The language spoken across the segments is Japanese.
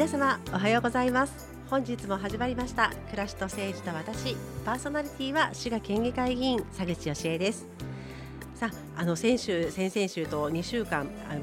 皆様おはようございます。本日も始まりました暮らしと政治と私。パーソナリティは滋賀県議会議員佐口義恵です。さああの先週先々週と2週間あの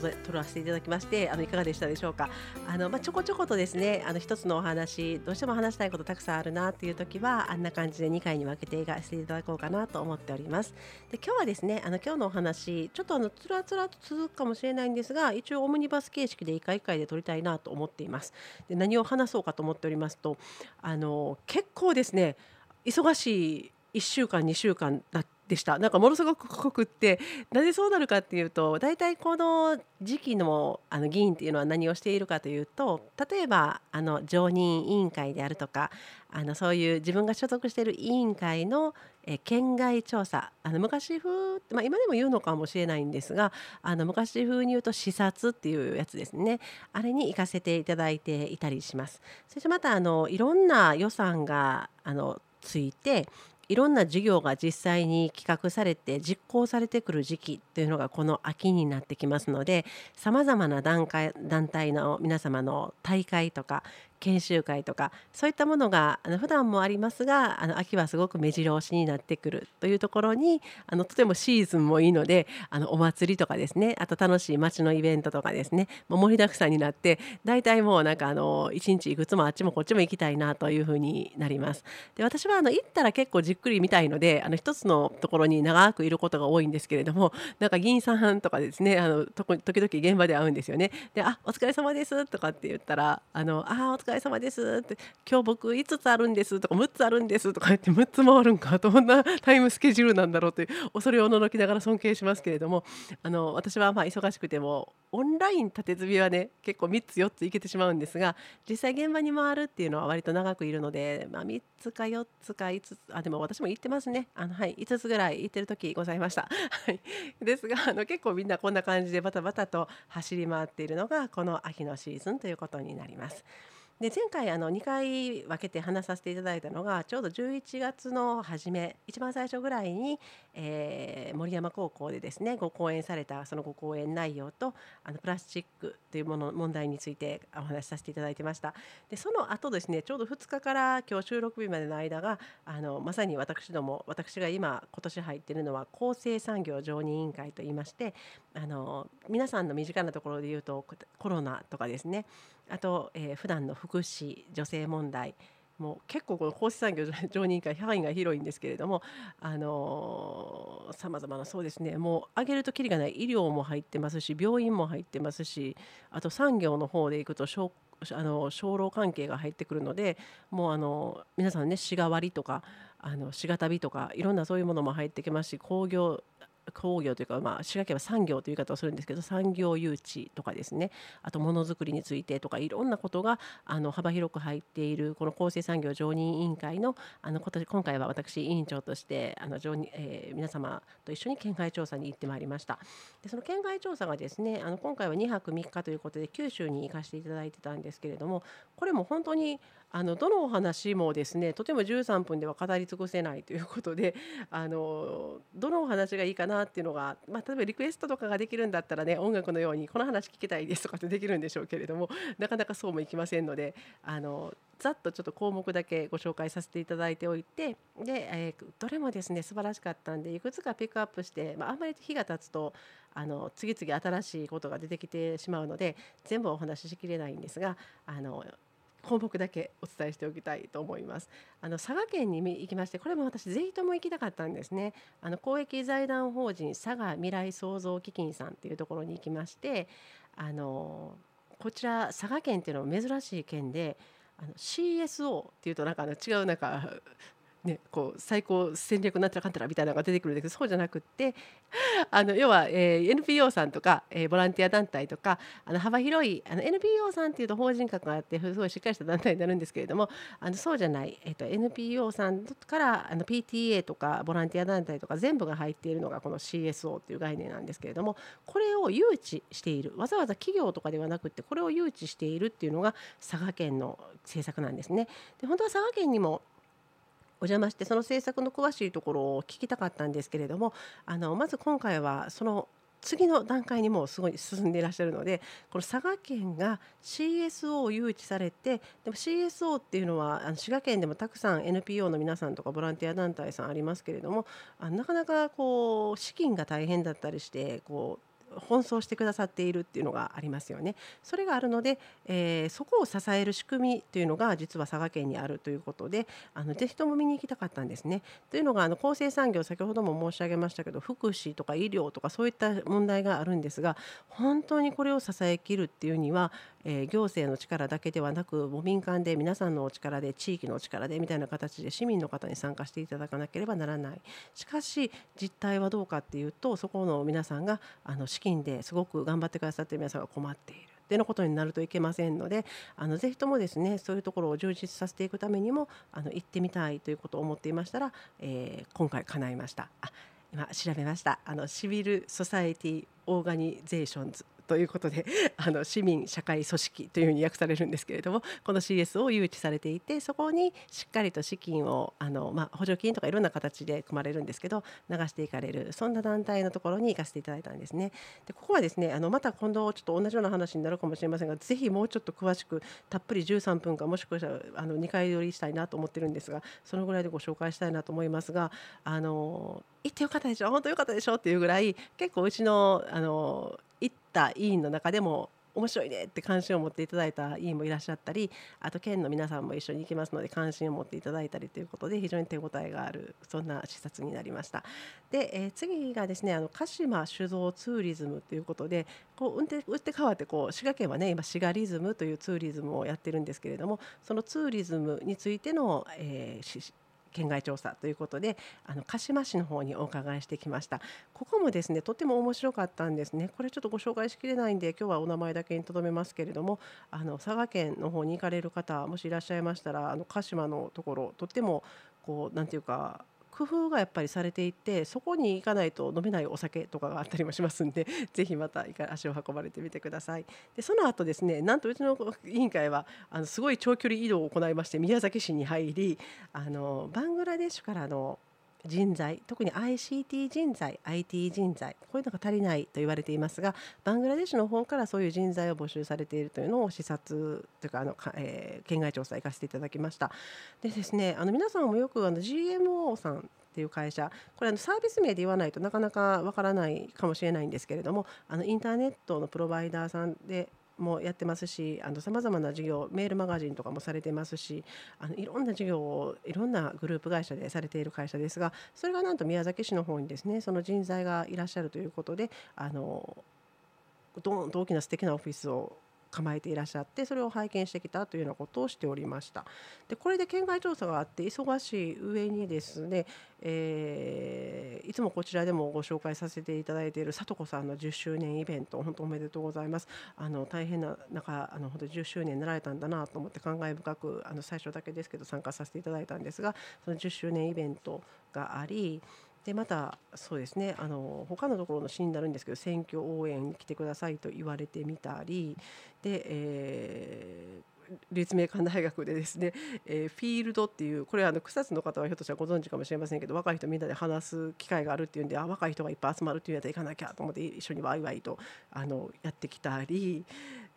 と取らせていただきましてあのいかがでしたでしょうか？あの、まあ、ちょこちょことですねあの一つのお話どうしても話したいことたくさんあるなっていう時はあんな感じで2回に分けてがしていただこうかなと思っております。で今日はですねあの今日のお話ちょっとあのつらつらと続くかもしれないんですが一応オムニバス形式で1回1回で撮りたいなと思っています。で何を話そうかと思っておりますとあの結構ですね忙しい1週間2週間だでしたなんかものすごく濃くってなぜそうなるかっていうと大体この時期のあの議員っていうのは何をしているかというと例えばあの常任委員会であるとかあのそういう自分が所属している委員会のえ県外調査あの昔風、まあ、今でも言うのかもしれないんですがあの昔風に言うと視察っていうやつですねあれに行かせていただいていたりします。そしてまたあのいろんな予算があのついていろんな事業が実際に企画されて実行されてくる時期というのがこの秋になってきますのでさまざまな段階団体の皆様の大会とか研修会とかそういったものがあの普段もありますがあの秋はすごく目白押しになってくるというところにあのとてもシーズンもいいのであのお祭りとかですねあと楽しい街のイベントとかですねもう盛りだくさんになって大体もうなんかあの一日いくつもあっちもこっちも行きたいなというふうになります。で私はあの行ったら結構じっくり見たいのであの一つのところに長くいることが多いんですけれどもなんか議員さんとかですねあの時々現場で会うんですよね。で「あお疲れ様です」とかって言ったら「あのあお疲れ様です」って「今日僕5つあるんです」とか「6つあるんです」とか言って6つもあるんかどんなタイムスケジュールなんだろうという恐れをおののきながら尊敬しますけれどもあの私はまあ忙しくてもオンライン縦積みはね結構3つ4ついけてしまうんですが実際現場に回るっていうのは割と長くいるので、まあ、3つか4つか5つあでも私も行ってますねあの、はい、5つぐらい行ってる時ございました。はい、ですがあの結構みんなこんな感じでバタバタと走り回っているのがこの秋のシーズンということになります。で前回あの2回分けて話させていただいたのがちょうど11月の初め一番最初ぐらいに、えー、森山高校でですねご講演されたそのご講演内容とあのプラスチックというもの問題についてお話しさせていただいてました。でその後ですねちょうど2日から今日収録日までの間があのまさに私ども私が今今年入っているのは厚生産業常任委員会といいましてあの皆さんの身近なところで言うとコロナとかですね。あと、えー、普段の福祉女性問題もう結構この厚生産業常任会範囲が広いんですけれどもさまざまなそうですね。もう挙げるときりがない医療も入ってますし病院も入ってますしあと産業の方でいくとあの商労関係が入ってくるのでもうあの皆さんね滋賀割とかあの滋賀旅とかいろんなそういうものも入ってきますし工業工業というか、まあ、滋賀県は産業という言い方をするんですけど産業誘致とかですね。あとものづくりについてとかいろんなことがあの幅広く入っているこの厚生産業常任委員会のあの今回は私委員長としてあの常任、えー、皆様と一緒に県外調査に行ってまいりました。でその県外調査がですねあの今回は2泊3日ということで九州に行かせていただいてたんですけれどもこれも本当にあのどのお話もですねとても13分では語り尽くせないということで あのどのお話がいいかなっていうのが、まあ、例えばリクエストとかができるんだったらね音楽のようにこの話聞きたいですとかってできるんでしょうけれども なかなかそうもいきませんのであのざっとちょっと項目だけご紹介させていただいておいてで、えー、どれもですね素晴らしかったんでいくつかピックアップして、まあ、あんまり日が経つとあの次々新しいことが出てきてしまうので全部お話ししきれないんですがあの項目だけお伝えしておきたいと思います。あの佐賀県に行きましてこれも私ぜひとも行きたかったんですね。あの公益財団法人佐賀未来創造基金さんっていうところに行きましてあのこちら佐賀県っていうのは珍しい県であの CSO っていうとなんかあの違うなんかね、こう最高戦略なんたらかんたらみたいなのが出てくるんだけどそうじゃなくってあの要は、えー、NPO さんとか、えー、ボランティア団体とかあの幅広いあの NPO さんっていうと法人格があってすごいしっかりした団体になるんですけれどもあのそうじゃない、えーと、NPO さんからあの PTA とかボランティア団体とか全部が入っているのがこの CSO っていう概念なんですけれどもこれを誘致しているわざわざ企業とかではなくてこれを誘致しているっていうのが佐賀県の政策なんですね。で本当は佐賀県にもお邪魔してその政策の詳しいところを聞きたかったんですけれどもあのまず今回はその次の段階にもうすごい進んでいらっしゃるのでこの佐賀県が CSO を誘致されてでも CSO っていうのはあの滋賀県でもたくさん NPO の皆さんとかボランティア団体さんありますけれどもあなかなかこう資金が大変だったりしてこう奔走してくださっているっていうのがありますよね。それがあるので、えー、そこを支える仕組みというのが実は佐賀県にあるということであのぜひとも見に行きたかったんですね。というのがあの構成産業先ほども申し上げましたけど福祉とか医療とかそういった問題があるんですが本当にこれを支えきるっていうにはえー、行政の力だけではなく民間で皆さんのお力で地域のお力でみたいな形で市民の方に参加していただかなければならないしかし実態はどうかっていうとそこの皆さんがあの資金ですごく頑張ってくださっている皆さんが困っている。ってのことになるといけませんのであのぜひともですねそういうところを充実させていくためにもあの行ってみたいということを思っていましたら、えー、今回叶いました。あ今調べましたあの Civil Society Organizations ということで あの市民社会組織というふうに訳されるんですけれどもこの CS を誘致されていてそこにしっかりと資金をあの、まあ、補助金とかいろんな形で組まれるんですけど流していかれるそんな団体のところに行かせていただいたんですね。でここはですねあのまた今度ちょっと同じような話になるかもしれませんがぜひもうちょっと詳しくたっぷり13分かもしくはあの2回撮りしたいなと思ってるんですがそのぐらいでご紹介したいなと思いますがあの行ってよかったでしょ本当よかったでしょっていうぐらい結構うちのあの行った委員の中でも面白いねって関心を持っていただいた委員もいらっしゃったりあと県の皆さんも一緒に行きますので関心を持っていただいたりということで非常に手応えがあるそんな視察になりました。で、えー、次がですねあの鹿島酒造ツーリズムということでこう運転打って変わってこう滋賀県はね今滋賀リズムというツーリズムをやってるんですけれどもそのツーリズムについての、えー、県外調査ということであの鹿島市の方にお伺いしてきました。ここもですねとても面白かったんですね。これちょっとご紹介しきれないんで今日はお名前だけにとどめますけれどもあの佐賀県の方に行かれる方もしいらっしゃいましたらあの鹿島のところとってもこうなんていうか工夫がやっぱりされていてそこに行かないと飲めないお酒とかがあったりもしますんで ぜひまた足を運ばれてみてください。でその後ですねなんとうちの委員会はあのすごい長距離移動を行いまして宮崎市に入りあのバングラデシュからの人材特に ICT 人材 IT 人材こういうのが足りないと言われていますがバングラデシュの方からそういう人材を募集されているというのを視察というかあの、えー、県外調査行かせていただきました。でですねあの皆さんもよくあの GMO さんっていう会社これあのサービス名で言わないとなかなかわからないかもしれないんですけれどもあのインターネットのプロバイダーさんでもやってますしさまざまな事業メールマガジンとかもされてますしあのいろんな事業をいろんなグループ会社でされている会社ですがそれがなんと宮崎市の方にですねその人材がいらっしゃるということであのどんと大きな素敵なオフィスを構えていらっしゃってそれを拝見してきたというようなことをしておりました。でこれで県外調査があって忙しい上にですね、えー、いつもこちらでもご紹介させていただいているさとこさんの10周年イベント本当おめでとうございます。あの大変な中あの本当10周年になられたんだなと思って感慨深くあの最初だけですけど参加させていただいたんですがその10周年イベントがありでまたそうですねあの他のところのシーンになるんですけど選挙応援に来てくださいと言われてみたりで、えー、立命館大学でですね、えー、フィールドっていうこれはあの草津の方はひょっとしたらご存知かもしれませんけど若い人みんなで話す機会があるっていうんであ若い人がいっぱい集まるっていうやったら行かなきゃと思って一緒にワイワイとあのやってきたり。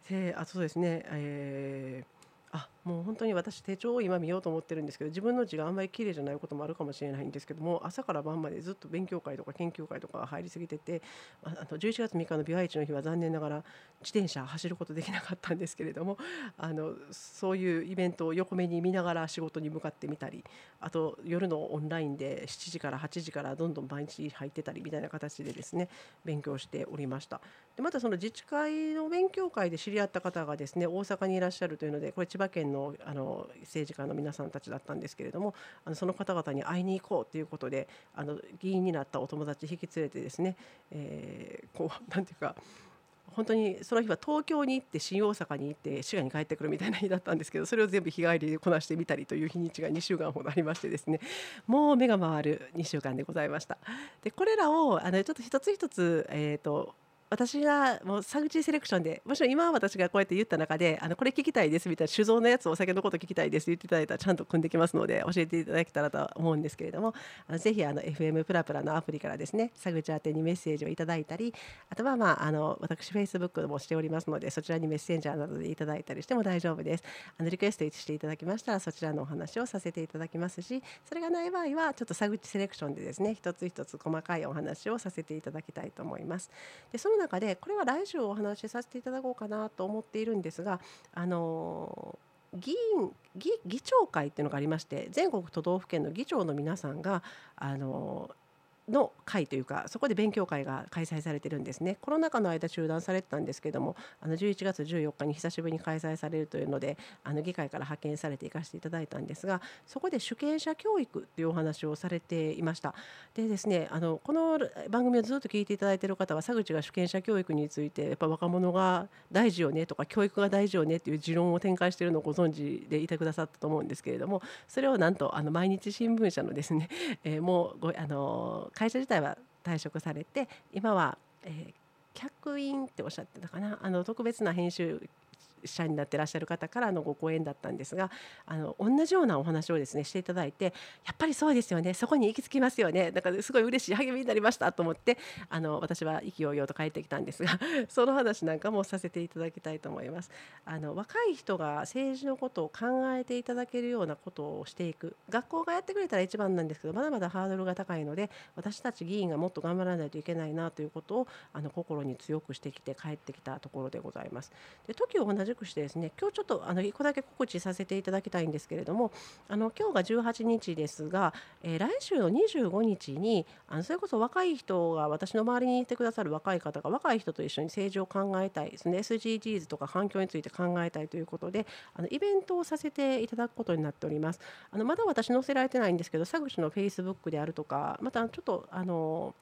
であとそうですね、えーあもう本当に私手帳を今見ようと思ってるんですけど自分の字があんまり綺麗じゃないこともあるかもしれないんですけども朝から晩までずっと勉強会とか研究会とか入りすぎててあの11月3日の美和市の日は残念ながら自転車走ることできなかったんですけれどもあのそういうイベントを横目に見ながら仕事に向かってみたりあと夜のオンラインで7時から8時からどんどん毎日入ってたりみたいな形でですね勉強しておりました。でまたその自治会の勉強会で知り合った方がですね大阪にいらっしゃるというのでこれ千葉県のあの政治家の皆さんたちだったんですけれどもあのその方々に会いに行こうということであの議員になったお友達引き連れてですね、えー、こうなんていうか本当にその日は東京に行って新大阪に行って滋賀に帰ってくるみたいな日だったんですけどそれを全部日帰りでこなしてみたりという日にちが2週間ほどありましてですねもう目が回る2週間でございました。でこれらをあのちょっと一つ一つ、えーと私がもうサグチセレクションでもちろん今は私がこうやって言った中であのこれ聞きたいですみたいな酒造のやつお酒のこと聞きたいですって言っていただいたらちゃんと組んできますので教えていただけたらと思うんですけれどもあのぜひあの FM プラプラのアプリからですねサグチ宛てにメッセージをいただいたりあとはまああの私 Facebook もしておりますのでそちらにメッセンジャーなどでいただいたりしても大丈夫です。あのリクエストしていただきましたらそちらのお話をさせていただきます。しそれがない場合はちょっとサグチセレクションでですね一つ一つ細かいお話をさせていただきたいと思います。でその中でこれは来週お話しさせていただこうかなと思っているんですがあの議員議議長会っていうのがありまして全国都道府県の議長の皆さんがあのの会というかそこで勉強会が開催されてるんですね。コロナ禍の間中断されてたんですけどもあの11月14日に久しぶりに開催されるというのであの議会から派遣されて行かせていただいたんですがそこで主権者教育というお話をされていました。でですねあのこの番組をずっと聞いていただいている方は佐口が主権者教育についてやっぱ若者が大事よねとか教育が大事よねっていう持論を展開しているのをご存知でいてくださったと思うんですけれどもそれをなんとあの毎日新聞社のですね、えー、もうごあの会社自体は退職されて今は、えー、客員っておっしゃってたかな。あの特別な編集者になってらっしゃる方からのご講演だったんですがあの同じようなお話をですねしていただいてやっぱりそうですよねそこに行き着きますよねだからすごい嬉しい励みになりましたと思ってあの私は意気揚々と帰ってきたんですが その話なんかもさせていただきたいと思います。あの若い人が政治のことを考えていただけるようなことをしていく学校がやってくれたら一番なんですけどまだまだハードルが高いので私たち議員がもっと頑張らないといけないなということをあの心に強くしてきて帰ってきたところでございます。で時を同じくしてですね今日ちょっとあの1個だけ告知させていただきたいんですけれどもあの今日が18日ですが、えー、来週の25日にあのそれこそ若い人が私の周りにいてくださる若い方が若い人と一緒に政治を考えたいですね SDGs とか環境について考えたいということであのイベントをさせていただくことになっております。あのまだ私載せられてないんですけど佐口の Facebook であるとかまたちょっとあの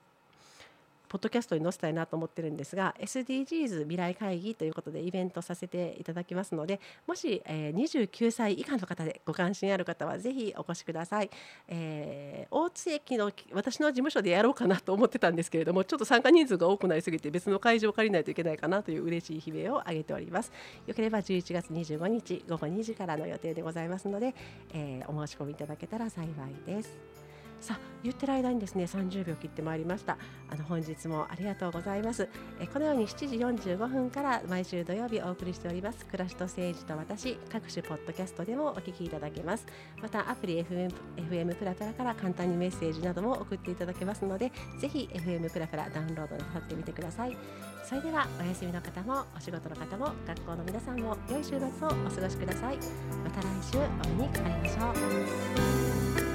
ポッドキャストに載せたいなと思ってるんですが SDGs 未来会議ということでイベントさせていただきますのでもし、えー、29歳以下の方でご関心ある方はぜひお越しください、えー、大津駅の私の事務所でやろうかなと思ってたんですけれどもちょっと参加人数が多くなりすぎて別の会場を借りないといけないかなという嬉しい悲鳴を上げております。よければ11月25日午後2時からの予定でございますので、えー、お申し込みいただけたら幸いです。さあ言ってる間にですね30秒切ってまいりました。あの本日もありがとうございます。えこのように7時45分から毎週土曜日お送りしております。暮らしと政治と私各種ポッドキャストでもお聞きいただけます。またアプリ FM, FM プラプラから簡単にメッセージなども送っていただけますのでぜひ FM プラプラダウンロードなさってみてください。それではお休みの方もお仕事の方も学校の皆さんも良い週末をお過ごしください。また来週お目にかかりましょう。